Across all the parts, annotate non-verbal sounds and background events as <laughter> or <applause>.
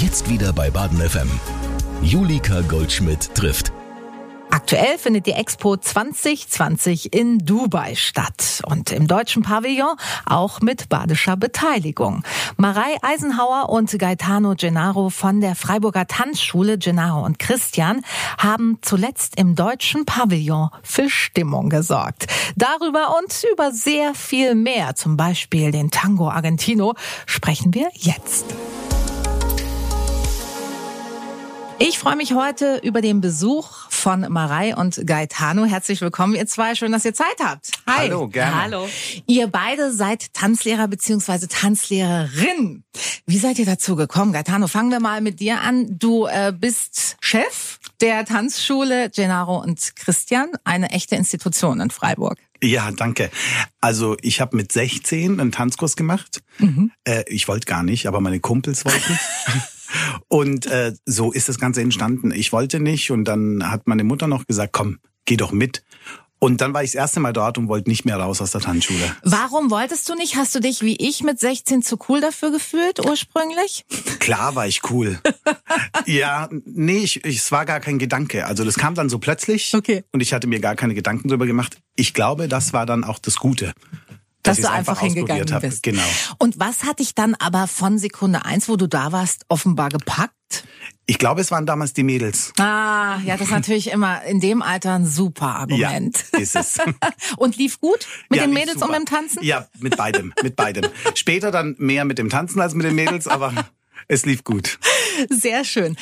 Jetzt wieder bei Baden FM. Julika Goldschmidt trifft. Aktuell findet die Expo 2020 in Dubai statt und im deutschen Pavillon auch mit badischer Beteiligung. Marei Eisenhauer und Gaetano Gennaro von der Freiburger Tanzschule Gennaro und Christian haben zuletzt im deutschen Pavillon für Stimmung gesorgt. Darüber und über sehr viel mehr, zum Beispiel den Tango Argentino, sprechen wir jetzt. Ich freue mich heute über den Besuch von Marei und Gaetano. Herzlich willkommen, ihr zwei. Schön, dass ihr Zeit habt. Hi. Hallo, gerne. Hallo. Ihr beide seid Tanzlehrer beziehungsweise Tanzlehrerin. Wie seid ihr dazu gekommen? Gaetano, fangen wir mal mit dir an. Du äh, bist Chef der Tanzschule Gennaro und Christian, eine echte Institution in Freiburg. Ja, danke. Also ich habe mit 16 einen Tanzkurs gemacht. Mhm. Äh, ich wollte gar nicht, aber meine Kumpels wollten. <laughs> Und äh, so ist das Ganze entstanden. Ich wollte nicht und dann hat meine Mutter noch gesagt, komm, geh doch mit. Und dann war ich das erste Mal dort und wollte nicht mehr raus aus der Tanzschule. Warum wolltest du nicht? Hast du dich wie ich mit 16 zu cool dafür gefühlt ursprünglich? Klar war ich cool. ja, nee, ich, ich, es war gar kein Gedanke. Also das kam dann so plötzlich okay. und ich hatte mir gar keine Gedanken drüber gemacht. Ich glaube, das war dann auch das Gute dass, dass du einfach, einfach hingegangen hab. bist. Genau. Und was hat dich dann aber von Sekunde eins, wo du da warst, offenbar gepackt? Ich glaube, es waren damals die Mädels. Ah, ja, das ist natürlich immer in dem Alter ein super Argument. Ja, ist es. <laughs> und lief gut mit ja, den Mädels super. und mit dem Tanzen? Ja, mit beidem, mit beidem. Später dann mehr mit dem Tanzen als mit den Mädels, aber es lief gut. Sehr schön.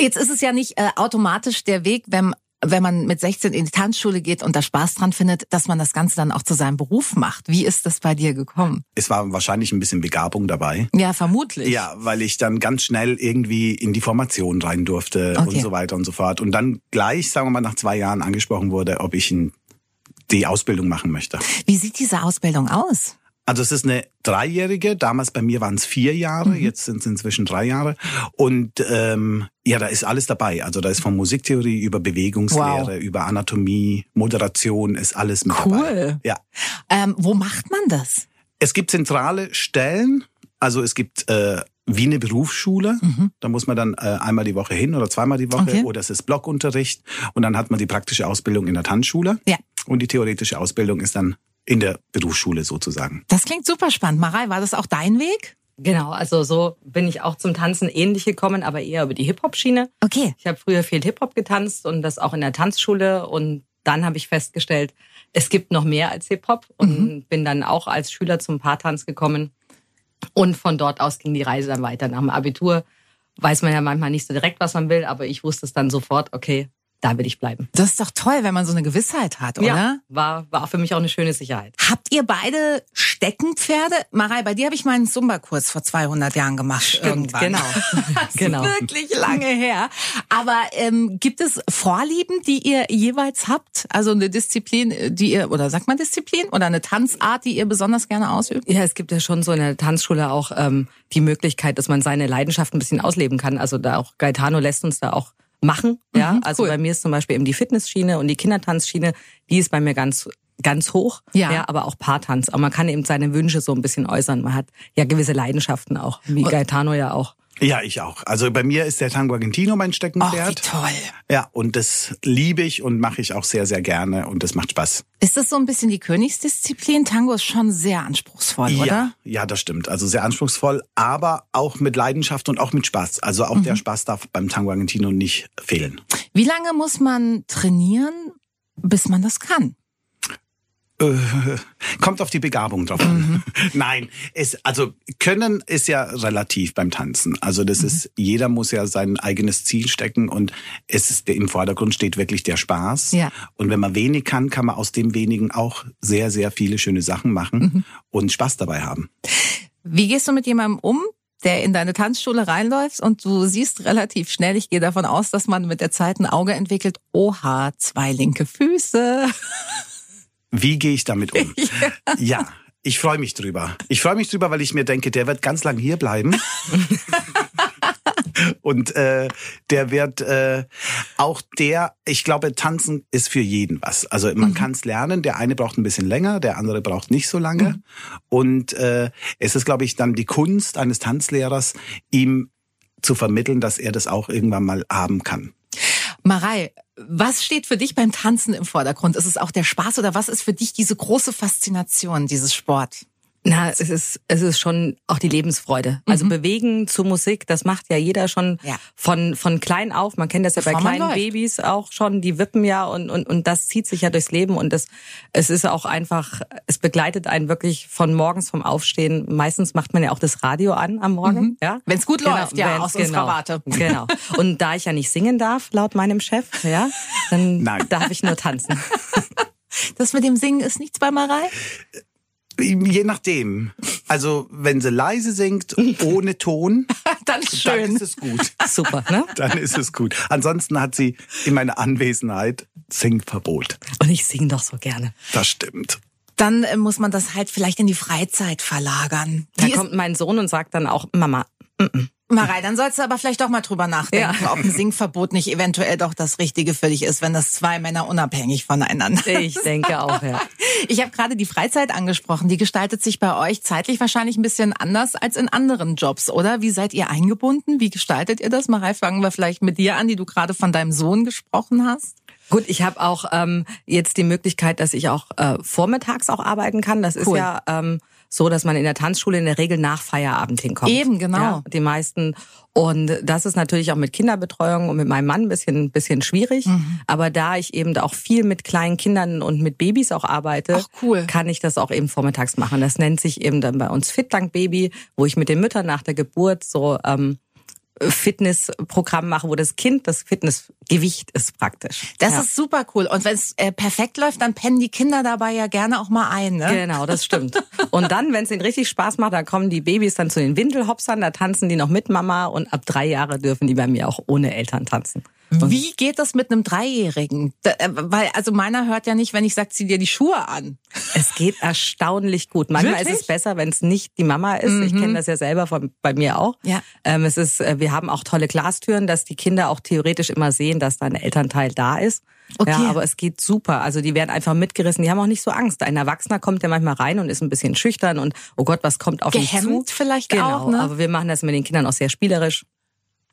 Jetzt ist es ja nicht äh, automatisch der Weg, wenn wenn man mit 16 in die Tanzschule geht und da Spaß dran findet, dass man das Ganze dann auch zu seinem Beruf macht. Wie ist das bei dir gekommen? Es war wahrscheinlich ein bisschen Begabung dabei. Ja, vermutlich. Ja, weil ich dann ganz schnell irgendwie in die Formation rein durfte okay. und so weiter und so fort. Und dann gleich, sagen wir mal, nach zwei Jahren angesprochen wurde, ob ich die Ausbildung machen möchte. Wie sieht diese Ausbildung aus? Also es ist eine dreijährige, damals bei mir waren es vier Jahre, mhm. jetzt sind es inzwischen drei Jahre. Und ähm, ja, da ist alles dabei. Also da ist von Musiktheorie über Bewegungslehre, wow. über Anatomie, Moderation, ist alles mit cool. dabei. Cool. Ja. Ähm, wo macht man das? Es gibt zentrale Stellen, also es gibt äh, wie eine Berufsschule. Mhm. Da muss man dann äh, einmal die Woche hin oder zweimal die Woche okay. oder es ist Blockunterricht und dann hat man die praktische Ausbildung in der Tanzschule. Ja. Und die theoretische Ausbildung ist dann in der Berufsschule sozusagen. Das klingt super spannend. Marei, war das auch dein Weg? Genau, also so bin ich auch zum Tanzen ähnlich gekommen, aber eher über die Hip-Hop-Schiene. Okay. Ich habe früher viel Hip-Hop getanzt und das auch in der Tanzschule und dann habe ich festgestellt, es gibt noch mehr als Hip-Hop und mhm. bin dann auch als Schüler zum Paartanz gekommen und von dort aus ging die Reise dann weiter. Nach dem Abitur weiß man ja manchmal nicht so direkt, was man will, aber ich wusste es dann sofort, okay, da will ich bleiben. Das ist doch toll, wenn man so eine Gewissheit hat, oder? Ja, war, war für mich auch eine schöne Sicherheit. Habt ihr beide Steckenpferde? Marei, bei dir habe ich meinen Zumba-Kurs vor 200 Jahren gemacht. Stimmt, irgendwann. genau. <laughs> das <laughs> genau. ist wirklich lange her. Aber ähm, gibt es Vorlieben, die ihr jeweils habt? Also eine Disziplin, die ihr, oder sagt man Disziplin? Oder eine Tanzart, die ihr besonders gerne ausübt? Ja, es gibt ja schon so in der Tanzschule auch ähm, die Möglichkeit, dass man seine Leidenschaft ein bisschen ausleben kann. Also da auch Gaetano lässt uns da auch machen. Ja, mhm, also cool. bei mir ist zum Beispiel eben die Fitnessschiene und die Kindertanzschiene, die ist bei mir ganz ganz hoch, ja. ja, aber auch Paartanz. Aber man kann eben seine Wünsche so ein bisschen äußern. Man hat ja gewisse Leidenschaften auch, wie Gaetano ja auch. Ja, ich auch. Also bei mir ist der Tango Argentino mein Steckenpferd. Ach, wie toll. Ja, und das liebe ich und mache ich auch sehr, sehr gerne und das macht Spaß. Ist das so ein bisschen die Königsdisziplin? Tango ist schon sehr anspruchsvoll, ja, oder? Ja, das stimmt. Also sehr anspruchsvoll, aber auch mit Leidenschaft und auch mit Spaß. Also auch mhm. der Spaß darf beim Tango Argentino nicht fehlen. Wie lange muss man trainieren, bis man das kann? Äh, kommt auf die Begabung drauf an. Mhm. <laughs> Nein, es, also können ist ja relativ beim Tanzen. Also das mhm. ist, jeder muss ja sein eigenes Ziel stecken und es ist, im Vordergrund steht wirklich der Spaß. Ja. Und wenn man wenig kann, kann man aus dem wenigen auch sehr, sehr viele schöne Sachen machen mhm. und Spaß dabei haben. Wie gehst du mit jemandem um, der in deine Tanzschule reinläuft und du siehst relativ schnell, ich gehe davon aus, dass man mit der Zeit ein Auge entwickelt, oha, zwei linke Füße. <laughs> Wie gehe ich damit um? <laughs> ja. ja. Ich freue mich drüber. Ich freue mich drüber, weil ich mir denke, der wird ganz lang hier bleiben. <laughs> Und äh, der wird äh, auch der, ich glaube, tanzen ist für jeden was. Also man mhm. kann es lernen. Der eine braucht ein bisschen länger, der andere braucht nicht so lange. Mhm. Und äh, es ist, glaube ich, dann die Kunst eines Tanzlehrers, ihm zu vermitteln, dass er das auch irgendwann mal haben kann. Marei, was steht für dich beim Tanzen im Vordergrund? Ist es auch der Spaß oder was ist für dich diese große Faszination dieses Sport? Na, es ist, es ist schon auch die Lebensfreude. Also mhm. bewegen zu Musik, das macht ja jeder schon ja. von, von klein auf. Man kennt das ja Bevor bei kleinen Babys auch schon, die wippen ja und, und, und das zieht sich ja durchs Leben und das, es ist auch einfach, es begleitet einen wirklich von morgens vom Aufstehen. Meistens macht man ja auch das Radio an am Morgen, mhm. ja. Wenn es gut genau, läuft, ja, aus genau, Warte. Genau. Und da ich ja nicht singen darf, laut meinem Chef, ja, dann Nein. darf ich nur tanzen. <laughs> Das mit dem Singen ist nichts bei Marei? Je nachdem. Also wenn sie leise singt, <laughs> ohne Ton, <laughs> dann, ist schön. dann ist es gut. <laughs> Super, ne? Dann ist es gut. Ansonsten hat sie in meiner Anwesenheit Singverbot. Und ich singe doch so gerne. Das stimmt dann äh, muss man das halt vielleicht in die Freizeit verlagern. Da kommt mein Sohn und sagt dann auch, Mama, mm -mm. Marei, dann sollst du aber vielleicht doch mal drüber nachdenken, ja. ob ein Singverbot nicht eventuell doch das Richtige für dich ist, wenn das zwei Männer unabhängig voneinander Ich denke auch, ja. Ich habe gerade die Freizeit angesprochen. Die gestaltet sich bei euch zeitlich wahrscheinlich ein bisschen anders als in anderen Jobs, oder? Wie seid ihr eingebunden? Wie gestaltet ihr das? Marei, fangen wir vielleicht mit dir an, die du gerade von deinem Sohn gesprochen hast. Gut, ich habe auch ähm, jetzt die Möglichkeit, dass ich auch äh, vormittags auch arbeiten kann. Das cool. ist ja ähm, so, dass man in der Tanzschule in der Regel nach Feierabend hinkommt. Eben, genau. Ja, die meisten. Und das ist natürlich auch mit Kinderbetreuung und mit meinem Mann ein bisschen, bisschen schwierig. Mhm. Aber da ich eben auch viel mit kleinen Kindern und mit Babys auch arbeite, Ach, cool. kann ich das auch eben vormittags machen. Das nennt sich eben dann bei uns Fitdank Baby, wo ich mit den Müttern nach der Geburt so ähm, Fitnessprogramm mache, wo das Kind das Fitnessgewicht ist praktisch. Das ja. ist super cool. Und wenn es äh, perfekt läuft, dann pennen die Kinder dabei ja gerne auch mal ein. Ne? Genau, das stimmt. <laughs> und dann, wenn es ihnen richtig Spaß macht, dann kommen die Babys dann zu den Windelhopsern, da tanzen die noch mit Mama und ab drei Jahre dürfen die bei mir auch ohne Eltern tanzen. Wie geht das mit einem Dreijährigen? Äh, weil, also meiner hört ja nicht, wenn ich sage, zieh dir die Schuhe an. Es geht erstaunlich gut. Manchmal Wirklich? ist es besser, wenn es nicht die Mama ist. Mhm. Ich kenne das ja selber von bei mir auch. Ja. Ähm, es ist, äh, wir haben auch tolle Glastüren, dass die Kinder auch theoretisch immer sehen, dass da ein Elternteil da ist. Okay. Ja, aber es geht super. Also die werden einfach mitgerissen. Die haben auch nicht so Angst. Ein Erwachsener kommt ja manchmal rein und ist ein bisschen schüchtern und oh Gott, was kommt auf Gehemmt mich zu? vielleicht genau, auch. Ne? Aber wir machen das mit den Kindern auch sehr spielerisch.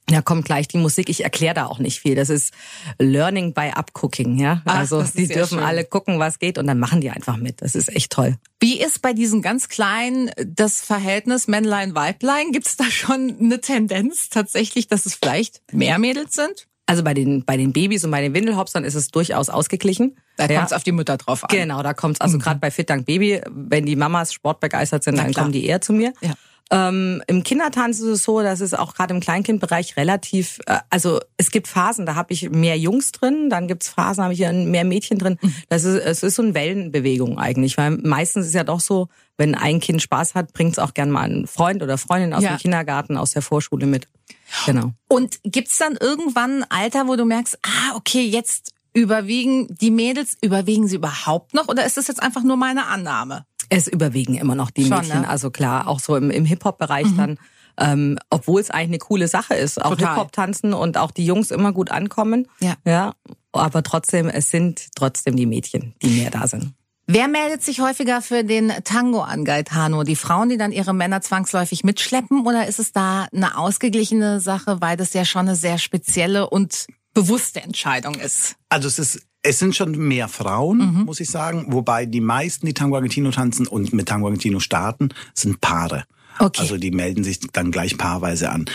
Da kommt gleich die Musik. Ich erkläre da auch nicht viel. Das ist Learning by Upcooking, ja. Ach, also die dürfen schön. alle gucken, was geht und dann machen die einfach mit. Das ist echt toll. Wie ist bei diesen ganz kleinen das Verhältnis Männlein-Weiblein? Gibt es da schon eine Tendenz tatsächlich, dass es vielleicht mehr Mädels sind? Also bei den bei den Babys und bei den Windelhopsern ist es durchaus ausgeglichen. Da kommt es auf die Mütter drauf an. Genau, da kommt es also mhm. gerade bei Fit Dank Baby, wenn die Mamas sportbegeistert sind, dann kommen die eher zu mir. Ja. Ähm, Im Kindertanz ist es so, dass es auch gerade im Kleinkindbereich relativ, äh, also es gibt Phasen, da habe ich mehr Jungs drin, dann gibt's Phasen, habe ich mehr Mädchen drin. Mhm. Das ist, es ist so eine Wellenbewegung eigentlich, weil meistens ist ja doch so, wenn ein Kind Spaß hat, bringt's auch gern mal einen Freund oder Freundin aus ja. dem Kindergarten, aus der Vorschule mit. Genau. Und gibt's dann irgendwann ein Alter, wo du merkst, ah, okay, jetzt überwiegen die Mädels, überwiegen sie überhaupt noch oder ist das jetzt einfach nur meine Annahme? Es überwiegen immer noch die Schon, Mädchen. Ne? Also klar, auch so im, im Hip-Hop-Bereich mhm. dann. Ähm, obwohl es eigentlich eine coole Sache ist, auch Hip-Hop tanzen und auch die Jungs immer gut ankommen. Ja. ja. Aber trotzdem, es sind trotzdem die Mädchen, die mehr da sind. Wer meldet sich häufiger für den Tango an, Gaetano? Die Frauen, die dann ihre Männer zwangsläufig mitschleppen? Oder ist es da eine ausgeglichene Sache, weil das ja schon eine sehr spezielle und bewusste Entscheidung ist? Also es ist es sind schon mehr Frauen, mhm. muss ich sagen, wobei die meisten, die Tango Argentino tanzen und mit Tango Argentino starten, sind Paare. Okay. Also die melden sich dann gleich paarweise an.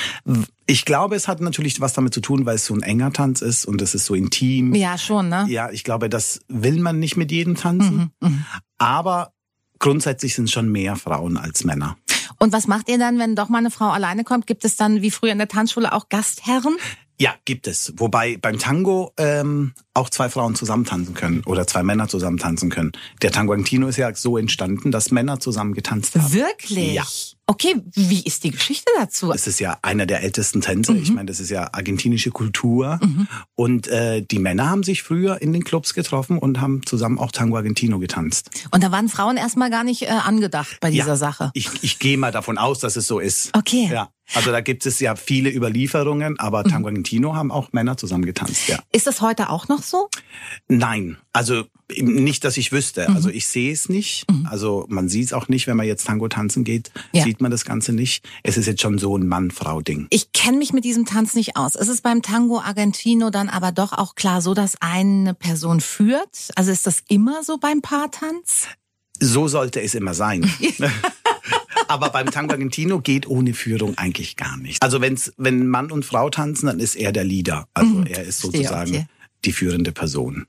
Ich glaube, es hat natürlich was damit zu tun, weil es so ein enger Tanz ist und es ist so intim. Ja, schon, ne? Ja, ich glaube, das will man nicht mit jedem tanzen. Mhm, mh. Aber grundsätzlich sind es schon mehr Frauen als Männer. Und was macht ihr dann, wenn doch mal eine Frau alleine kommt? Gibt es dann wie früher in der Tanzschule auch Gastherren? Ja, gibt es. Wobei beim Tango ähm, auch zwei Frauen zusammen tanzen können oder zwei Männer zusammen tanzen können. Der Tango Argentino ist ja so entstanden, dass Männer zusammen getanzt haben. Wirklich? Ja. Okay, wie ist die Geschichte dazu? Es ist ja einer der ältesten Tänze. Mhm. Ich meine, das ist ja argentinische Kultur. Mhm. Und äh, die Männer haben sich früher in den Clubs getroffen und haben zusammen auch Tango Argentino getanzt. Und da waren Frauen erstmal gar nicht äh, angedacht bei dieser ja, Sache. Ich, ich gehe mal davon aus, dass es so ist. Okay. Ja. Also da gibt es ja viele Überlieferungen, aber mhm. Tango Argentino haben auch Männer zusammen getanzt, ja. Ist das heute auch noch so? Nein, also Nicht, dass ich wüsste. Mhm. Also ich sehe es nicht. Also man sieht es auch nicht, wenn man jetzt Tango tanzen geht, Ja. sieht man das Ganze nicht. Es ist jetzt schon so ein Mann-Frau-Ding. Ich kenne mich mit diesem Tanz nicht aus. Ist es beim Tango Argentino dann aber doch auch klar so, dass eine Person führt? Also ist das immer so beim Paartanz? So sollte es immer sein. <laughs> <laughs> Aber beim Tango Argentino geht ohne Führung eigentlich gar nicht. Also wenn's, wenn Mann und Frau tanzen, dann ist er der Leader. Also er ist sozusagen okay. die führende Person.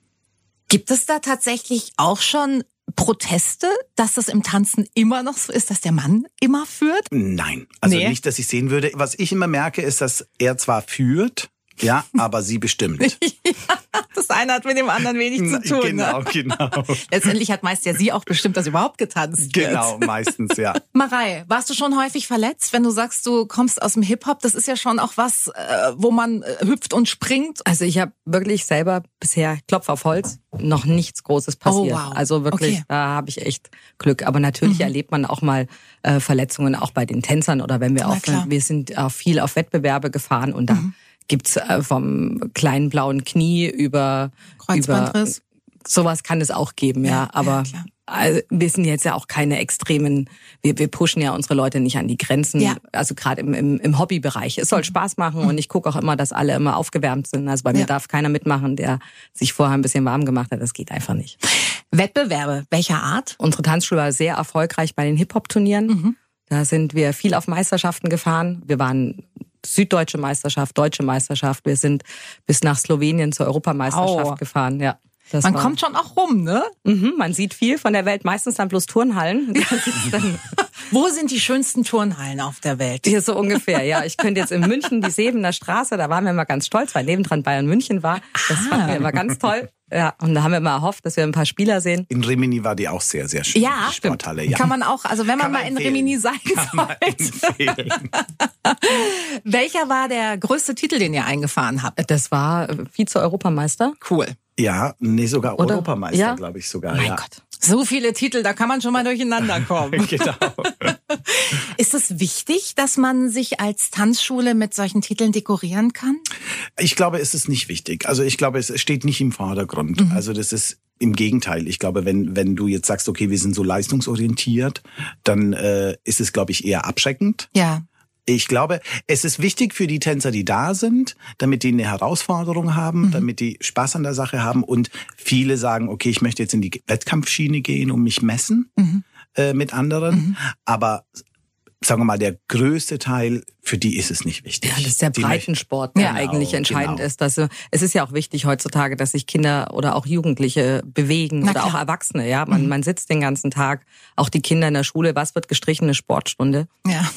Gibt es da tatsächlich auch schon Proteste, dass das im Tanzen immer noch so ist, dass der Mann immer führt? Nein, also Nee. nicht, dass ich sehen würde. Was ich immer merke, ist, dass er zwar führt, ja, aber sie bestimmt. <laughs> Das eine hat mit dem anderen wenig zu tun. genau, Ne? genau. Letztendlich hat meist ja sie auch bestimmt, dass überhaupt getanzt wird. Genau, meistens, ja. <laughs> Marei, warst du schon häufig verletzt, wenn du sagst, du kommst aus dem Hip-Hop? Das ist ja schon auch was, äh, wo man äh, hüpft und springt. Also ich habe wirklich selber bisher, Klopf auf Holz, noch nichts Großes passiert. Oh, wow. Also wirklich, Okay. Mhm. da habe ich echt Glück. Aber natürlich erlebt man auch mal äh, Verletzungen, auch bei den Tänzern oder wenn wir Na auf, klar. Mhm. wir sind auch viel auf Wettbewerbe gefahren und da gibt's äh, vom kleinen blauen Knie über Kreuzbandriss. Über, sowas kann es auch geben, ja. Ja, aber ja, also, wir sind jetzt ja auch keine extremen, wir, wir pushen ja unsere Leute nicht an die Grenzen, Ja. Mhm. also gerade im, im, im Hobbybereich. Es soll Spaß machen und ich gucke auch immer, dass alle immer aufgewärmt sind. Also bei mir Ja. darf keiner mitmachen, der sich vorher ein bisschen warm gemacht hat. Das geht einfach nicht. Wettbewerbe, welcher Art? Unsere Tanzschule war sehr erfolgreich bei den Hip-Hop-Turnieren. Mhm. Da sind wir viel auf Meisterschaften gefahren. Wir waren süddeutsche Meisterschaft, deutsche Meisterschaft. Wir sind bis nach Slowenien zur Europameisterschaft Au. gefahren. Ja, das Man war- kommt schon auch rum, ne? Mhm, man sieht viel von der Welt, meistens dann bloß Turnhallen. <laughs> Dann <laughs> Wo sind die schönsten Turnhallen auf der Welt? hier so ungefähr. Ja, ich könnte jetzt in München die Sebener Straße, da waren wir immer ganz stolz, weil nebendran Bayern München war. Das fanden wir immer ganz toll. Ja, und da haben wir immer erhofft, dass wir ein paar Spieler sehen. In Rimini war die auch sehr, sehr schön. Ja, Sporthalle, ja. Kann man auch, also wenn man Kann mal man in empfehlen. Rimini sein Kann man sollte. empfehlen. <laughs> Welcher war der größte Titel, den ihr eingefahren habt? Das war äh, Vize-Europameister. Cool. Ja, nee, sogar Oder? Europameister, Ja. glaube ich sogar. Mein ja. Gott. So viele Titel, da kann man schon mal durcheinander kommen. <laughs> Genau. <laughs> Ist es wichtig, dass man sich als Tanzschule mit solchen Titeln dekorieren kann? Ich glaube, es ist nicht wichtig. Also ich glaube, es steht nicht im Vordergrund. Mhm. Also das ist im Gegenteil. Ich glaube, wenn, wenn du jetzt sagst, okay, wir sind so leistungsorientiert, dann äh, ist es, glaube ich, eher abschreckend. Ja. Ich glaube, es ist wichtig für die Tänzer, die da sind, damit die eine Herausforderung haben, Mhm. damit die Spaß an der Sache haben und viele sagen, okay, ich möchte jetzt in die Wettkampfschiene gehen und mich messen Mhm. äh, mit anderen. Aber sagen wir mal, der größte Teil, für die ist es nicht wichtig. Ja, das ist der Die Breitensport, der Genau, eigentlich entscheidend genau. ist. Dass, äh, es ist ja auch wichtig heutzutage, dass sich Kinder oder auch Jugendliche bewegen Na oder klar. auch Erwachsene. Ja, man, man sitzt den ganzen Tag, auch die Kinder in der Schule. Was wird gestrichen? Eine Sportstunde. Ja.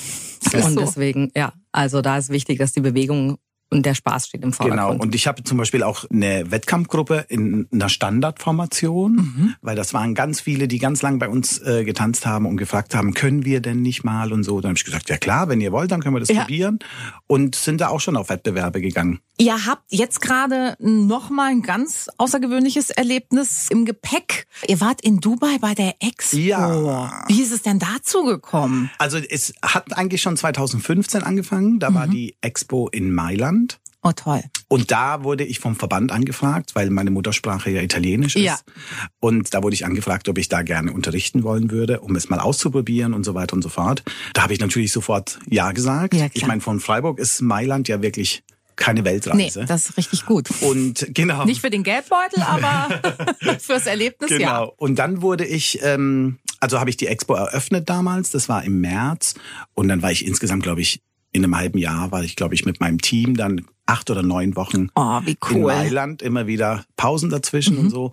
Und so. deswegen, ja, also da ist wichtig, dass die Bewegung und der Spaß steht im Vordergrund. Genau, und ich habe zum Beispiel auch eine Wettkampfgruppe in einer Standardformation, Mhm. weil das waren ganz viele, die ganz lang bei uns äh, getanzt haben und gefragt haben, können wir denn nicht mal und so. Dann habe ich gesagt, ja klar, wenn ihr wollt, dann können wir das Ja. probieren. Und sind da auch schon auf Wettbewerbe gegangen. Ihr habt jetzt gerade noch mal ein ganz außergewöhnliches Erlebnis im Gepäck. Ihr wart in Dubai bei der Expo. Ja. Wie ist es denn dazu gekommen? Also es hat eigentlich schon 2015 angefangen. Da Mhm. war die Expo in Mailand. Oh toll. Und da wurde ich vom Verband angefragt, weil meine Muttersprache ja Italienisch ist. Ja. Und da wurde ich angefragt, ob ich da gerne unterrichten wollen würde, um es mal auszuprobieren und so weiter und so fort. Da habe ich natürlich sofort Ja gesagt. Ja, klar. ich meine, von Freiburg ist Mailand ja wirklich keine Nee, Weltreise. das ist richtig gut. und genau. Nicht für den Geldbeutel, aber <laughs> fürs Erlebnis Genau. ja. Und dann wurde ich, ähm, also habe ich die Expo eröffnet damals, das war im März. Und dann war ich insgesamt, glaube ich, in einem halben Jahr war ich, glaube ich, mit meinem Team dann acht oder neun Wochen Oh, wie in cool. Mailand, immer wieder Pausen dazwischen und so.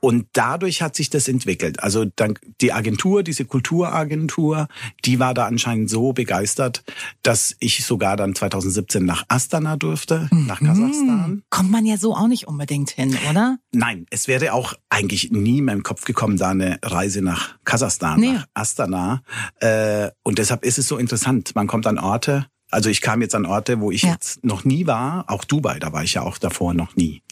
Und dadurch hat sich das entwickelt. Also dann die Agentur, diese Kulturagentur, die war da anscheinend so begeistert, dass ich sogar dann 2017 nach Astana durfte, nach Kasachstan. Kommt man ja so auch nicht unbedingt hin, oder? Nein, es wäre auch eigentlich nie in meinem Kopf gekommen, da eine Reise nach Kasachstan, Nee. nach Astana. Äh, und deshalb ist es so interessant. Man kommt an Orte, also ich kam jetzt an Orte, wo ich Ja. jetzt noch nie war. Auch Dubai, da war ich ja auch davor noch nie.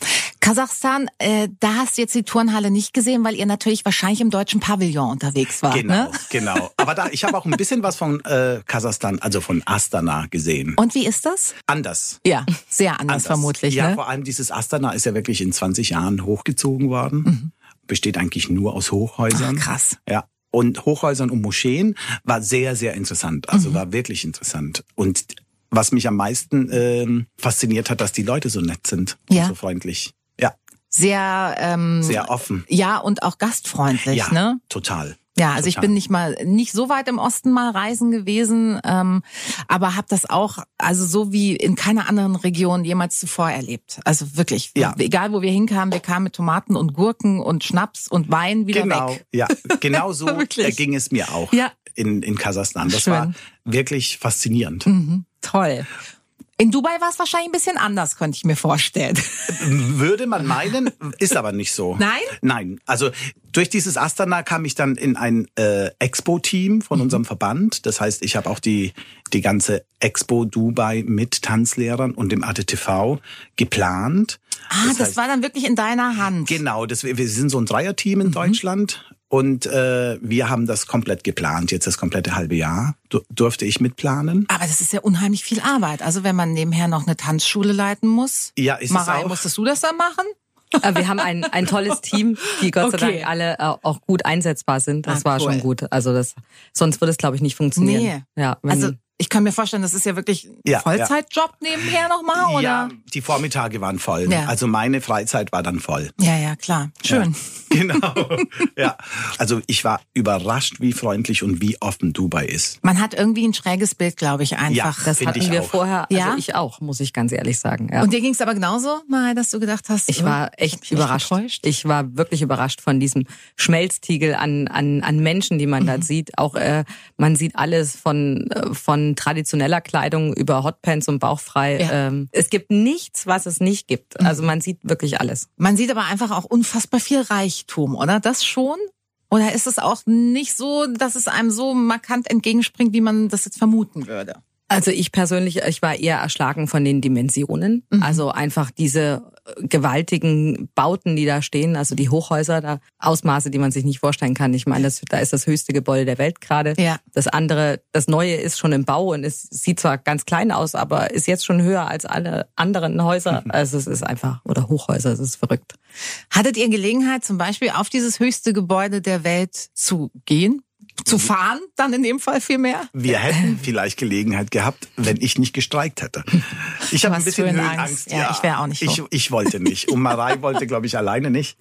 Kasachstan, äh, da hast du jetzt die Turnhalle nicht gesehen, weil ihr natürlich wahrscheinlich im deutschen Pavillon unterwegs wart. Genau, Ne? genau. Aber da, ich habe auch ein bisschen was von äh, Kasachstan, also von Astana gesehen. Und wie ist das? Anders. Ja, sehr anders, Anders. vermutlich. Ja, ne? vor allem dieses Astana ist ja wirklich in 20 Jahren hochgezogen worden. Mhm. besteht eigentlich nur aus Hochhäusern. Ach, krass. Ja. Und Hochhäusern und Moscheen war sehr, sehr interessant. Also war wirklich interessant. Und was mich am meisten ähm, fasziniert hat, dass die Leute so nett sind Ja. und so freundlich. Ja, Sehr, ähm, sehr offen. ja und auch gastfreundlich, Ja, ne? total. Ja, also ich Total. bin nicht mal nicht so weit im Osten mal reisen gewesen, ähm, aber habe das auch also so wie in keiner anderen Region jemals zuvor erlebt. Also wirklich, Ja. egal wo wir hinkamen, wir kamen mit Tomaten und Gurken und Schnaps und Wein wieder Genau, weg. ja, <laughs> genau so äh, ging es mir auch Ja. in, in Kasachstan. Das Schön. war wirklich faszinierend. Mhm, toll. In Dubai war es wahrscheinlich ein bisschen anders, könnte ich mir vorstellen. <laughs> Würde man meinen, ist aber nicht so. Nein? Nein. Also durch dieses Astana kam ich dann in ein äh, Expo-Team Mhm. von unserem Verband. Das heißt, ich habe auch die, die ganze Expo Dubai mit Tanzlehrern und dem ATTV geplant. Ah, das, heißt- war dann wirklich in deiner Hand. Genau, das, wir wir sind so ein Dreierteam in Mhm. Deutschland und äh, wir haben das komplett geplant. Jetzt das komplette halbe Jahr du, durfte ich mitplanen. Aber das ist ja unheimlich viel Arbeit. Also wenn man nebenher noch eine Tanzschule leiten muss. Ja, ist es Marei, auch. musstest du das dann machen? Äh, Wir haben ein, ein tolles Team, die Gott sei Okay. Dank alle äh, auch gut einsetzbar sind. Das Ah, war cool. schon gut. Also das, sonst würde es glaube ich nicht funktionieren. Nee. Ja, wenn, Also ich kann mir vorstellen, das ist ja wirklich ein Ja, Vollzeitjob nebenher nochmal, oder? Ja, die Vormittage waren voll. Ja. Also meine Freizeit war dann voll. Ja, ja, klar. Schön. <laughs> Genau. ja. Also ich war überrascht, wie freundlich und wie offen Dubai ist. Man hat irgendwie ein schräges Bild, glaube ich, einfach. das Find hatten ich wir auch. vorher, also Ja? ich auch, muss ich ganz ehrlich sagen. Ja. Und dir ging es aber genauso, Marei, dass du gedacht hast, Ich oh, war ich echt mich überrascht. getäuscht? Ich war wirklich überrascht von diesem Schmelztiegel an, an, an Menschen, die man Mhm. da sieht. Auch äh, man sieht alles von, äh, traditioneller Kleidung über Hotpants und bauchfrei. Ja. Mhm. Ähm, es gibt nichts, was es nicht gibt. Also man sieht wirklich alles. Man sieht aber einfach auch unfassbar viel Reichtum, oder? Das schon? Oder ist es auch nicht so, dass es einem so markant entgegenspringt, wie man das jetzt vermuten würde? Also ich persönlich, ich war eher erschlagen von den Dimensionen. Mhm. Also einfach diese äh, gewaltigen Bauten, die da stehen, also die Hochhäuser, da Ausmaße, die man sich nicht vorstellen kann. Ich meine, das, da ist das höchste Gebäude der Welt gerade. Ja. Das andere, das Neue ist schon im Bau und es sieht zwar ganz klein aus, aber ist jetzt schon höher als alle anderen Häuser. Also es ist einfach, oder Hochhäuser, es ist verrückt. Hattet ihr Gelegenheit, zum Beispiel auf dieses höchste Gebäude der Welt zu gehen? Zu fahren, dann in dem Fall viel mehr? Wir hätten vielleicht Gelegenheit gehabt, wenn ich nicht gestreikt hätte. Ich habe ein bisschen Höhenangst. Höhenangst. Ja, ich wär auch nicht Ich, ich wollte nicht. Und Marei <laughs> wollte, glaube ich, alleine nicht.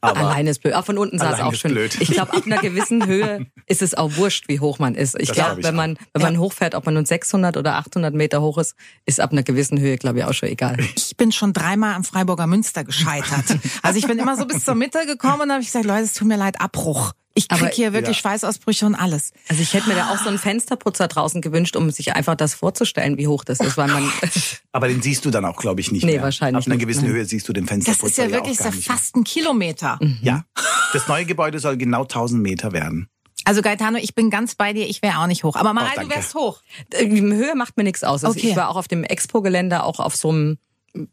Aber Alleine ist blöd. Auch von unten sah es auch schön. blöd. Ich glaube, ab einer gewissen Höhe ist es auch wurscht, wie hoch man ist. Ich glaube, wenn man, wenn man hochfährt, ob man nun 600 oder 800 Meter hoch ist, ist ab einer gewissen Höhe, glaube ich, auch schon egal. Ich bin schon dreimal am Freiburger Münster gescheitert. <laughs> Also ich bin immer so bis zur Mitte gekommen und dann habe ich gesagt, Leute, es tut mir leid, Abbruch. Ich krieg Aber- hier wirklich Ja. Schweißausbrüche und alles. Also ich hätte mir da auch so einen Fensterputzer draußen gewünscht, um sich einfach das vorzustellen, wie hoch das ist, weil man <laughs> <laughs> Aber den siehst du dann auch, glaube ich, nicht Nee, mehr. wahrscheinlich Auf einer nicht, gewissen nein. Höhe siehst du den Das Fensterputzer ist ja wirklich mehr. fast ein Kilometer. Ja, das neue Gebäude soll genau 1000 Meter werden. Also Gaetano, ich bin ganz bei dir, ich wäre auch nicht hoch. Aber Marei, du danke. wärst hoch. Die Höhe macht mir nichts aus. Also Okay. Ich war auch auf dem Expo-Gelände, auch auf so einem,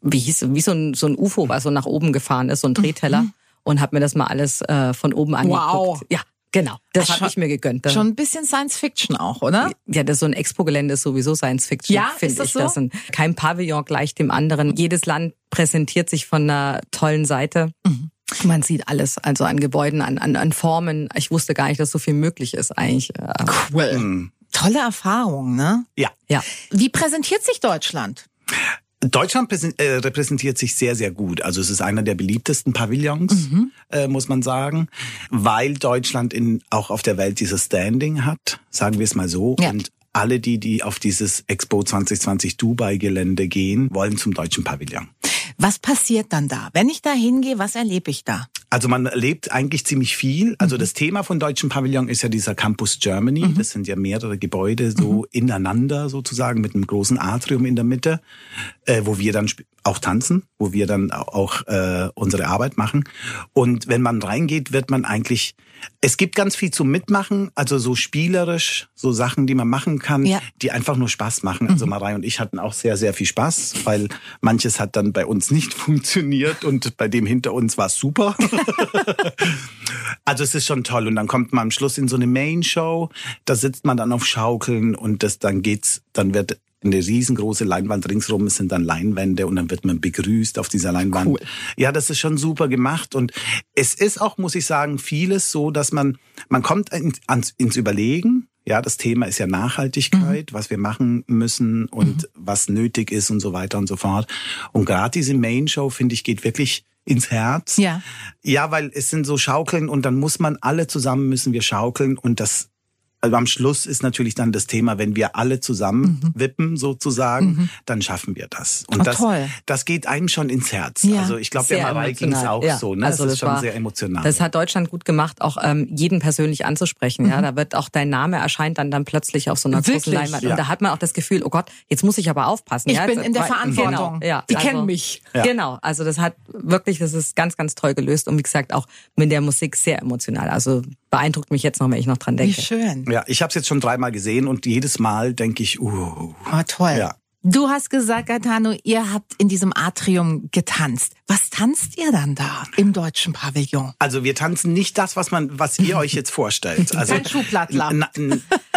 wie hieß wie so ein, so ein UFO, was so nach oben gefahren ist, so ein Drehteller und habe mir das mal alles äh, von oben angeguckt. Wow. Ja, genau. Das habe ich mir gegönnt. Das- Schon ein bisschen Science Fiction auch, oder? Ja, das so ein Expo-Gelände ist sowieso Science Fiction, Ja, finde ist das ich. so? Das sind kein Pavillon gleich dem anderen. Jedes Land präsentiert sich von einer tollen Seite. Mhm. Man sieht alles, also an Gebäuden, an, an, an Formen. Ich wusste gar nicht, dass so viel möglich ist eigentlich. Äh, Cool. Hm. Tolle Erfahrung, ne? Ja. Ja. Wie präsentiert sich Deutschland? Deutschland äh, repräsentiert sich sehr, sehr gut. Also es ist einer der beliebtesten Pavillons, äh, muss man sagen, weil Deutschland in, auch auf der Welt dieses Standing hat, sagen wir es mal so. Ja. Und alle, die, die auf dieses Expo 2020 Dubai-Gelände gehen, wollen zum deutschen Pavillon. Was passiert dann da? Wenn ich da hingehe, was erlebe ich da? Also man erlebt eigentlich ziemlich viel. Also das Thema von Deutschen Pavillon ist ja dieser Campus Germany. Das sind ja mehrere Gebäude so ineinander sozusagen mit einem großen Atrium in der Mitte, äh, wo wir dann auch tanzen, wo wir dann au- auch äh, unsere Arbeit machen. Und wenn man reingeht, wird man eigentlich, es gibt ganz viel zum Mitmachen, also so spielerisch, so Sachen, die man machen kann, Ja. die einfach nur Spaß machen. Also Marei und ich hatten auch sehr, sehr viel Spaß, weil manches hat dann bei uns nicht <laughs> funktioniert und bei dem hinter uns war es super. <laughs> Also es ist schon toll und dann kommt man am Schluss in so eine Main Show, da sitzt man dann auf Schaukeln und das dann geht's, dann wird eine riesengroße Leinwand ringsrum, es sind dann Leinwände und dann wird man begrüßt auf dieser Leinwand. Cool. Ja, das ist schon super gemacht und es ist auch, muss ich sagen, vieles so, dass man, man kommt ins, ins Überlegen, ja, das Thema ist ja Nachhaltigkeit, mhm. was wir machen müssen und mhm. was nötig ist und so weiter und so fort. Und gerade diese Main Show, finde ich, geht wirklich ins Herz. Ja. Ja, weil es sind so Schaukeln und dann muss man alle zusammen müssen wir schaukeln und das also am Schluss ist natürlich dann das Thema, wenn wir alle zusammen mhm. wippen sozusagen, mhm. dann schaffen wir das. Und oh, das, toll. das geht einem schon ins Herz. Ja, also ich glaube, der Marei ging es auch ja. so. Ne? Also das, das ist schon war, sehr emotional. Das hat Deutschland gut gemacht, auch ähm, jeden persönlich anzusprechen. Mhm. Ja, da wird auch dein Name erscheint dann dann plötzlich auf so einer großen Leinwand. Ja. Und da hat man auch das Gefühl, oh Gott, jetzt muss ich aber aufpassen. Ich ja, bin jetzt, in der Verantwortung. Genau, ja, Die also, kennen mich. Ja. Genau. Also das hat wirklich, das ist ganz, ganz toll gelöst und wie gesagt auch mit der Musik sehr emotional. Also beeindruckt mich jetzt noch, wenn ich noch dran denke. Wie schön. Ja, ich habe es jetzt schon dreimal gesehen und jedes Mal denke ich, uh. Oh, toll. Ja. Du hast gesagt, Gaetano, ihr habt in diesem Atrium getanzt. Was tanzt ihr dann da im deutschen Pavillon? Also wir tanzen nicht das, was man, was ihr euch jetzt vorstellt. <laughs> Also Kein Schuhplattler.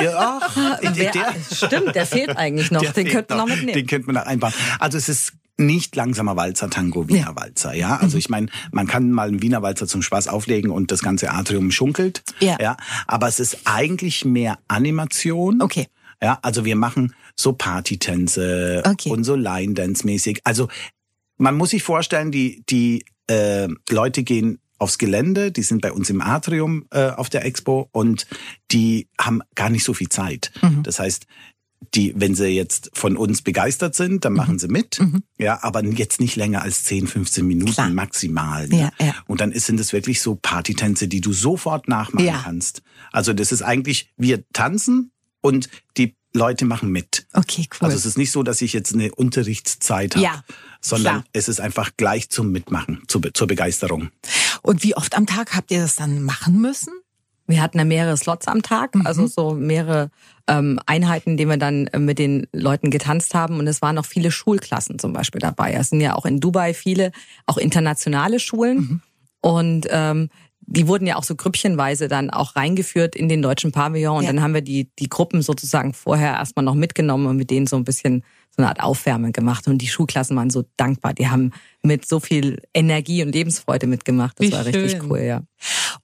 Ja, <laughs> stimmt, der fehlt eigentlich noch. der Den könnten wir noch mitnehmen. Den könnte man noch einbauen. Also es ist nicht langsamer Walzer, Tango, Wiener Ja. Walzer, ja. Also ich meine, man kann mal einen Wiener Walzer zum Spaß auflegen und das ganze Atrium schunkelt, Ja. ja. Aber es ist eigentlich mehr Animation. Okay. Ja, also wir machen so Partytänze Okay. und so Line Dance mäßig. Also man muss sich vorstellen, die die äh, Leute gehen aufs Gelände, die sind bei uns im Atrium äh, auf der Expo und die haben gar nicht so viel Zeit. Mhm. Das heißt, die, wenn sie jetzt von uns begeistert sind, Mhm. dann machen sie mit. Ja, aber jetzt nicht länger als 10, 15 Minuten Klar. maximal. Ne? Ja, ja. Und dann sind es wirklich so Partytänze, die du sofort nachmachen Ja. kannst. Also das ist eigentlich, wir tanzen und die Leute machen mit. Okay, cool. Also es ist nicht so, dass ich jetzt eine Unterrichtszeit habe, Ja, sondern klar. es ist einfach gleich zum Mitmachen, zur, Be- zur Begeisterung. Und wie oft am Tag habt ihr das dann machen müssen? Wir hatten ja mehrere Slots am Tag, Mhm. also so mehrere ähm, Einheiten, in denen wir dann äh, mit den Leuten getanzt haben. Und es waren auch viele Schulklassen zum Beispiel dabei. Es sind ja auch in Dubai viele, auch internationale Schulen. Mhm. Und ähm, die wurden ja auch so grüppchenweise dann auch reingeführt in den deutschen Pavillon. Und Ja. dann haben wir die, die Gruppen sozusagen vorher erstmal noch mitgenommen und mit denen so ein bisschen so eine Art Aufwärmen gemacht. Und die Schulklassen waren so dankbar. Die haben mit so viel Energie und Lebensfreude mitgemacht. Das Wie war richtig schön. cool, ja.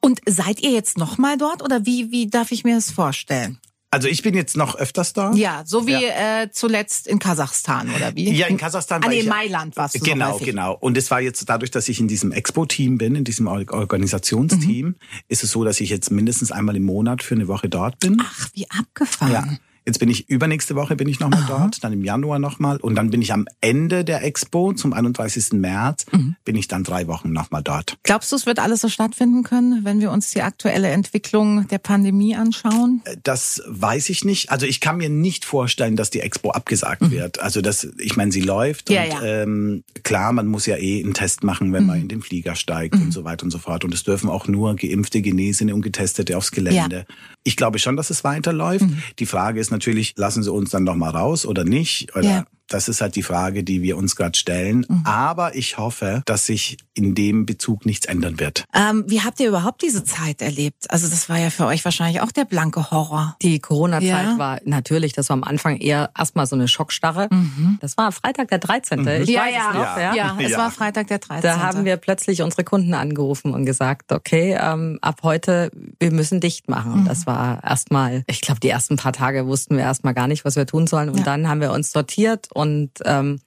Und seid ihr jetzt noch mal dort oder wie, wie darf ich mir das vorstellen? Also ich bin jetzt noch öfters da. Ja, so wie Äh, zuletzt in Kasachstan oder wie? Ja, in Kasachstan Ah, nee, ich- Mailand warst du so Genau, häufig. genau. Und es war jetzt dadurch, dass ich in diesem Expo-Team bin, in diesem Or- Organisationsteam, Mhm. ist es so, dass ich jetzt mindestens einmal im Monat für eine Woche dort bin. Ach, wie abgefahren. Ja. Jetzt bin ich übernächste Woche bin ich nochmal dort, dann im Januar nochmal und dann bin ich am Ende der Expo zum 31. März Mhm. bin ich dann drei Wochen nochmal dort. Glaubst du, es wird alles so stattfinden können, wenn wir uns die aktuelle Entwicklung der Pandemie anschauen? Das weiß ich nicht. Also ich kann mir nicht vorstellen, dass die Expo abgesagt wird. Also das, ich meine, sie läuft Mhm. Ja, und ja. Ähm, klar, man muss ja eh einen Test machen, wenn man in den Flieger steigt Mhm. und so weiter und so fort. Und es dürfen auch nur geimpfte, Genesene und Getestete aufs Gelände. Ich glaube schon, dass es weiterläuft. Mhm. Die Frage ist natürlich, lassen sie uns dann noch mal raus oder nicht? Oder Ja. Das ist halt die Frage, die wir uns gerade stellen. Aber ich hoffe, dass sich in dem Bezug nichts ändern wird. Ähm, wie habt ihr überhaupt diese Zeit erlebt? Also das war ja für euch wahrscheinlich auch der blanke Horror. Die Corona-Zeit Ja. war natürlich, das war am Anfang eher erstmal so eine Schockstarre. Das war Freitag der 13. Ich ja, weiß ja, es noch, ja, ja. es Ja. war Freitag der 13. Da haben wir plötzlich unsere Kunden angerufen und gesagt, okay, ähm, ab heute, wir müssen dicht machen. Und das war erstmal, ich glaube, die ersten paar Tage wussten wir erstmal gar nicht, was wir tun sollen. Und Ja. dann haben wir uns sortiert und ähm,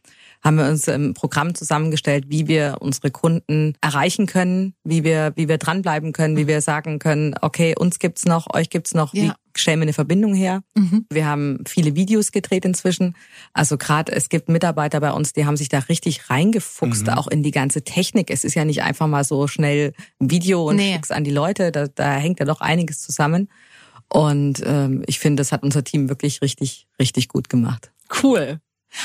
haben wir uns im Programm zusammengestellt, wie wir unsere Kunden erreichen können, wie wir, wie wir dranbleiben können, wie wir sagen können, okay, uns gibt's noch, euch gibt's noch, wie Ja. stellen wir eine Verbindung her? Mhm. Wir haben viele Videos gedreht inzwischen. Also gerade es gibt Mitarbeiter bei uns, die haben sich da richtig reingefuchst, auch in die ganze Technik. Es ist ja nicht einfach mal so schnell ein Video und Nee. schick's an die Leute. Da, da hängt ja doch einiges zusammen. Und ähm, ich finde, das hat unser Team wirklich richtig, richtig gut gemacht. Cool.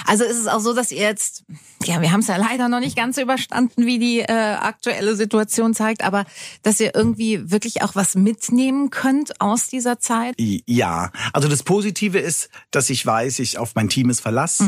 Also ist es auch so, dass ihr jetzt, ja, wir haben es ja leider noch nicht ganz überstanden, wie die äh, aktuelle Situation zeigt, aber dass ihr irgendwie wirklich auch was mitnehmen könnt aus dieser Zeit? Ja, also das Positive ist, dass ich weiß, ich auf mein Team ist Verlass.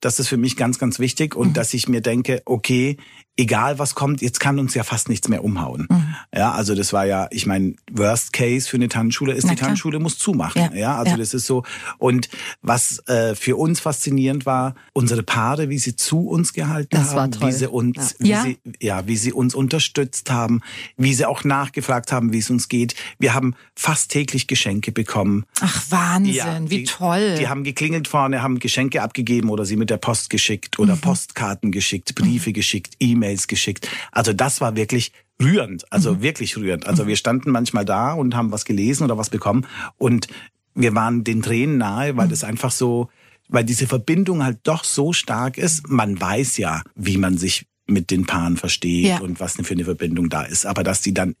Das ist für mich ganz, ganz wichtig und dass ich mir denke, okay, egal was kommt, jetzt kann uns ja fast nichts mehr umhauen. Mhm. Ja, also das war ja, ich meine, Worst Case für eine Tanzschule ist, Na, die Tanzschule muss zumachen. Ja, ja also ja. das ist so. Und was äh, für uns faszinierend war, unsere Paare, wie sie zu uns gehalten das haben, wie sie uns, ja. Wie sie, ja, wie sie uns unterstützt haben, wie sie auch nachgefragt haben, wie es uns geht. Wir haben fast täglich Geschenke bekommen. Ach Wahnsinn, wie die, toll. Die haben geklingelt vorne, haben Geschenke abgegeben oder sie mit der Post geschickt oder mhm. Postkarten geschickt, Briefe mhm. geschickt, E-Mails geschickt. Also das war wirklich rührend, also mhm. wirklich rührend. Also mhm. wir standen manchmal da und haben was gelesen oder was bekommen und wir waren den Tränen nahe, weil mhm. das einfach so, weil diese Verbindung halt doch so stark ist. Man weiß ja, wie man sich mit den Paaren versteht ja. und was für eine Verbindung da ist. Aber dass die dann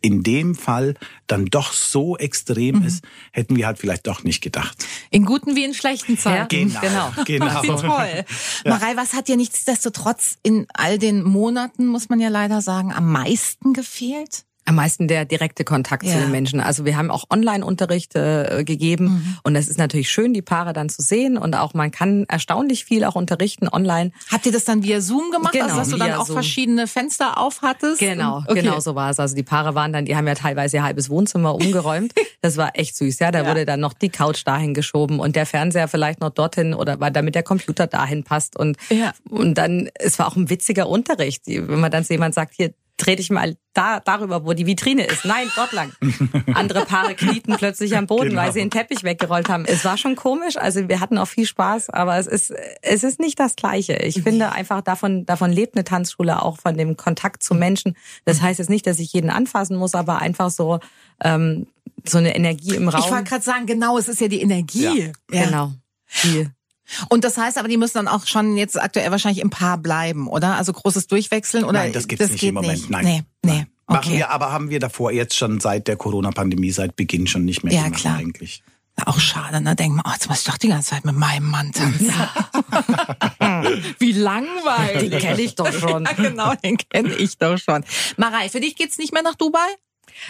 in dem Fall dann doch so extrem mhm. ist, hätten wir halt vielleicht doch nicht gedacht. In guten wie in schlechten Zeiten. Ja, genau, genau. <laughs> genau. Toll. Ja. Marei, was hat dir nichtsdestotrotz in all den Monaten, muss man ja leider sagen, am meisten gefehlt? Am meisten der direkte Kontakt ja. zu den Menschen. Also wir haben auch Online-Unterricht äh, gegeben mhm. und es ist natürlich schön, die Paare dann zu sehen und auch man kann erstaunlich viel auch unterrichten online. Habt ihr das dann via Zoom gemacht, genau, also dass du dann auch Zoom. verschiedene Fenster aufhattest? Genau, okay. genau so war es. Also die Paare waren dann, die haben ja teilweise ihr halbes Wohnzimmer umgeräumt. <laughs> das war echt süß, ja. Da ja. wurde dann noch die Couch dahin geschoben und der Fernseher vielleicht noch dorthin oder weil damit der Computer dahin passt und ja. und dann es war auch ein witziger Unterricht, wenn man dann so jemand sagt hier dreh dich mal da, darüber, wo die Vitrine ist. Nein, dort lang. <laughs> Andere Paare knieten plötzlich am Boden, genau. weil sie den Teppich weggerollt haben. Es war schon komisch. Also wir hatten auch viel Spaß, aber es ist, es ist nicht das Gleiche. Ich finde einfach davon, davon lebt eine Tanzschule auch von dem Kontakt zu Menschen. Das heißt jetzt nicht, dass ich jeden anfassen muss, aber einfach so, ähm, so eine Energie im Raum. Ich wollte gerade sagen, genau, es ist ja die Energie. Ja. Genau. Die und das heißt aber, die müssen dann auch schon jetzt aktuell wahrscheinlich im Paar bleiben, oder? Also großes Durchwechseln oder? Nein, das gibt's das nicht geht im Moment. Nicht. Nein. Nee, nee. Okay. Machen wir, aber haben wir davor jetzt schon seit der Corona-Pandemie, seit Beginn schon nicht mehr ja, gemacht klar. eigentlich. Auch schade, ne? Denkt man, oh, jetzt muss ich doch die ganze Zeit mit meinem Mann tanzen. <laughs> Wie langweilig. Den kenne ich doch schon. <laughs> ja, genau, den kenne ich doch schon. Marei, für dich geht's nicht mehr nach Dubai?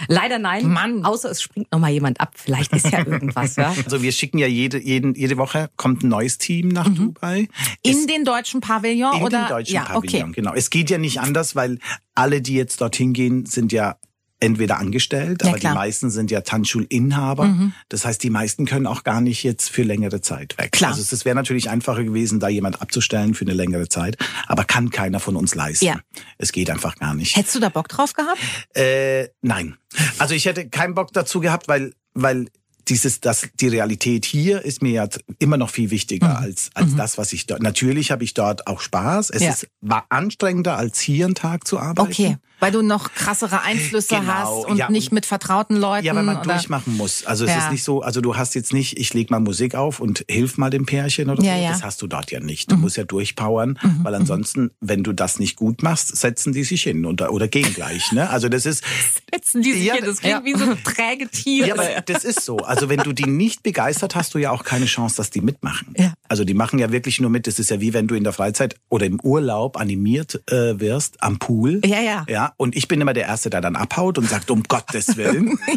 Leider nein. Mann. Außer es springt noch mal jemand ab. Vielleicht ist ja irgendwas, ja. <laughs> Also wir schicken ja jede, jeden, jede Woche kommt ein neues Team nach mhm. Dubai. In es, den deutschen Pavillon in oder? In den deutschen ja, Pavillon, okay. genau. Es geht ja nicht anders, weil alle, die jetzt dorthin gehen, sind ja entweder angestellt, ja, aber klar. die meisten sind ja Tanzschulinhaber. Mhm. Das heißt, die meisten können auch gar nicht jetzt für längere Zeit weg. Klar. Also es wäre natürlich einfacher gewesen, da jemand abzustellen für eine längere Zeit, aber kann keiner von uns leisten. Ja. Es geht einfach gar nicht. Hättest du da Bock drauf gehabt? Äh, nein. Also ich hätte keinen Bock dazu gehabt, weil weil dieses, das, die Realität hier ist mir ja immer noch viel wichtiger mhm. als, als mhm. das, was ich dort. Natürlich habe ich dort auch Spaß. Es ja. ist, war anstrengender, als hier einen Tag zu arbeiten. Okay. Weil du noch krassere Einflüsse genau, hast und ja, nicht mit vertrauten Leuten. Ja, weil man oder? durchmachen muss. Also es ja. ist nicht so, also du hast jetzt nicht, ich leg mal Musik auf und hilf mal dem Pärchen oder so. Das hast du dort ja nicht. Du mhm. musst ja durchpowern, mhm. weil ansonsten, wenn du das nicht gut machst, setzen die sich hin oder, oder gehen gleich. Ne? Also das ist. <laughs> Setzen die sich ja, hin, das klingt wie so träge Tiere. Ja, aber das ist so. Also wenn du die nicht begeistert, hast du ja auch keine Chance, dass die mitmachen. Ja. Also die machen ja wirklich nur mit. Das ist ja wie wenn du in der Freizeit oder im Urlaub animiert äh, wirst am Pool. Ja, ja. Ja, und ich bin immer der Erste, der dann abhaut und sagt, um Gottes Willen. <laughs>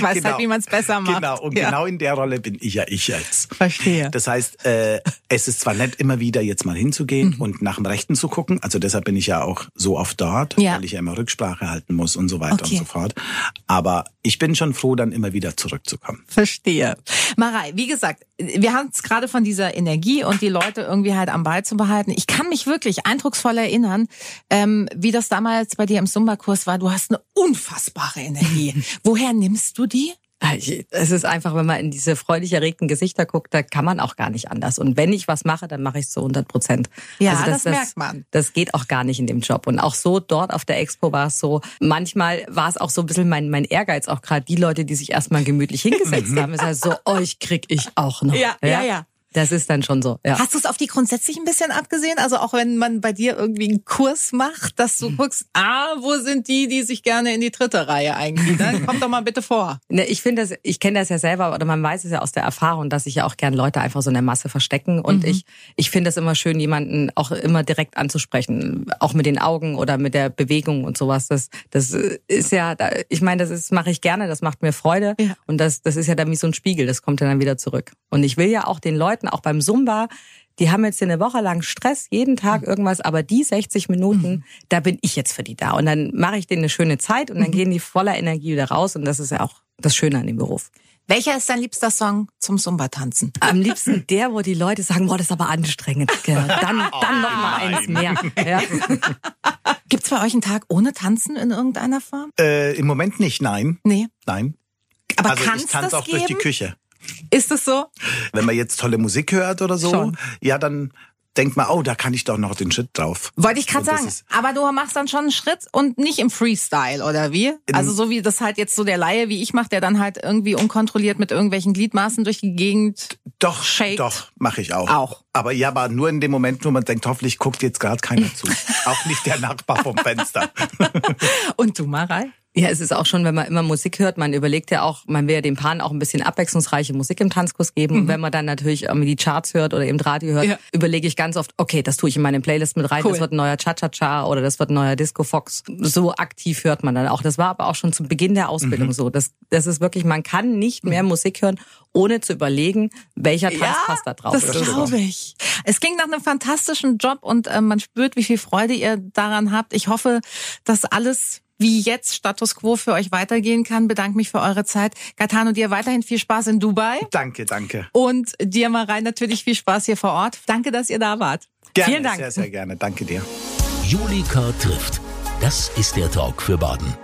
Weiß halt, genau. halt, wie man es besser macht. Genau, und ja. genau in der Rolle bin ich ja ich jetzt. Verstehe. Das heißt, äh, es ist zwar nett, immer wieder jetzt mal hinzugehen mhm. und nach dem Rechten zu gucken. Also deshalb bin ich ja auch so oft dort, ja. weil ich ja immer Rücksprache halten muss und so weiter okay. und so fort. Aber ich bin schon froh, dann immer wieder zurückzukommen. Verstehe. Marei, wie gesagt, wir haben es gerade von dieser Energie und die Leute irgendwie halt am Ball zu behalten. Ich kann mich wirklich eindrucksvoll erinnern, ähm, wie das damals bei dir im Zumba-Kurs war. Du hast eine unfassbare Energie. <laughs> Woher nimmst du die? Es ist einfach, wenn man in diese freudig erregten Gesichter guckt, da kann man auch gar nicht anders. Und wenn ich was mache, dann mache ich es zu 100 Prozent. Ja, also das, das, merkt man. Das geht auch gar nicht in dem Job. Und auch so dort auf der Expo war es so, manchmal war es auch so ein bisschen mein, mein Ehrgeiz, auch gerade die Leute, die sich erstmal gemütlich hingesetzt <laughs> haben. Es ist halt so, euch krieg ich auch noch. Ja, ja, ja. ja. Das ist dann schon so. Ja. Hast du es auf die grundsätzlich ein bisschen abgesehen? Also auch wenn man bei dir irgendwie einen Kurs macht, dass du hm. guckst, ah, wo sind die, die sich gerne in die dritte Reihe eingliedern? Komm doch mal bitte vor. <laughs> Ne, ich finde das, ich kenne das ja selber oder man weiß es ja aus der Erfahrung, dass sich ja auch gern Leute einfach so in der Masse verstecken. Und mhm. ich, ich finde es immer schön, jemanden auch immer direkt anzusprechen, auch mit den Augen oder mit der Bewegung und sowas. Das, das ist ja, ich meine, das ist mache ich gerne, das macht mir Freude ja. und das, das ist ja dann wie so ein Spiegel, das kommt dann wieder zurück. Und ich will ja auch den Leuten merken, auch beim Zumba, die haben jetzt hier eine Woche lang Stress, jeden Tag Mhm. irgendwas, aber die 60 Minuten, da bin ich jetzt für die da. Und dann mache ich denen eine schöne Zeit und dann Mhm. gehen die voller Energie wieder raus. Und das ist ja auch das Schöne an dem Beruf. Welcher ist dein liebster Song zum Zumba-Tanzen? Am liebsten der, wo die Leute sagen, boah, das ist aber anstrengend. Ja, <laughs> Dann, dann noch mal eins mehr. Ja. <laughs> Gibt's bei euch einen Tag ohne Tanzen in irgendeiner Form? Äh, Im Moment nicht, nein. Nee. Nein. Aber also kann's ich tanze das auch durch die geben? Küche. Ist es so? Wenn man jetzt tolle Musik hört oder so, Schon. ja, dann denkt man, oh, da kann ich doch noch den Schritt drauf. Wollte ich gerade das sagen. Aber du machst dann schon einen Schritt und nicht im Freestyle, oder wie? Also so wie das halt jetzt so der Laie wie ich macht, der dann halt irgendwie unkontrolliert mit irgendwelchen Gliedmaßen durch die Gegend. Doch, Shaked. doch, mache ich auch. Auch. Aber ja, aber nur in dem Moment, wo man denkt, hoffentlich guckt jetzt gerade keiner zu. <laughs> auch nicht der Nachbar vom Fenster. <laughs> Und du, Marei? Ja, es ist auch schon, wenn man immer Musik hört, man überlegt ja auch, man will ja dem Paaren auch ein bisschen abwechslungsreiche Musik im Tanzkurs geben. Und wenn man dann natürlich irgendwie die Charts hört oder eben Radio hört, Mhm. Ja. überlege ich ganz oft, okay, das tue ich in meine Playlist mit rein, Cool. das wird ein neuer Cha-Cha-Cha oder das wird ein neuer Disco Fox. So aktiv hört man dann auch. Das war aber auch schon zum Beginn der Ausbildung Mhm. so. Das, das ist wirklich, man kann nicht mehr Musik hören, ohne zu überlegen, welcher Tanz passt da drauf. Das so. glaube ich. Es ging nach einem fantastischen Job und äh, man spürt, wie viel Freude ihr daran habt. Ich hoffe, dass alles wie jetzt Status Quo für euch weitergehen kann. Bedanke mich für eure Zeit. Gaetano, dir weiterhin viel Spaß in Dubai. danke, danke. Und dir, Marei, natürlich viel Spaß hier vor Ort. Danke, dass ihr da wart. Gerne, Vielen Dank. sehr, sehr gerne. Danke dir. Julika trifft. Das ist der Talk für Baden.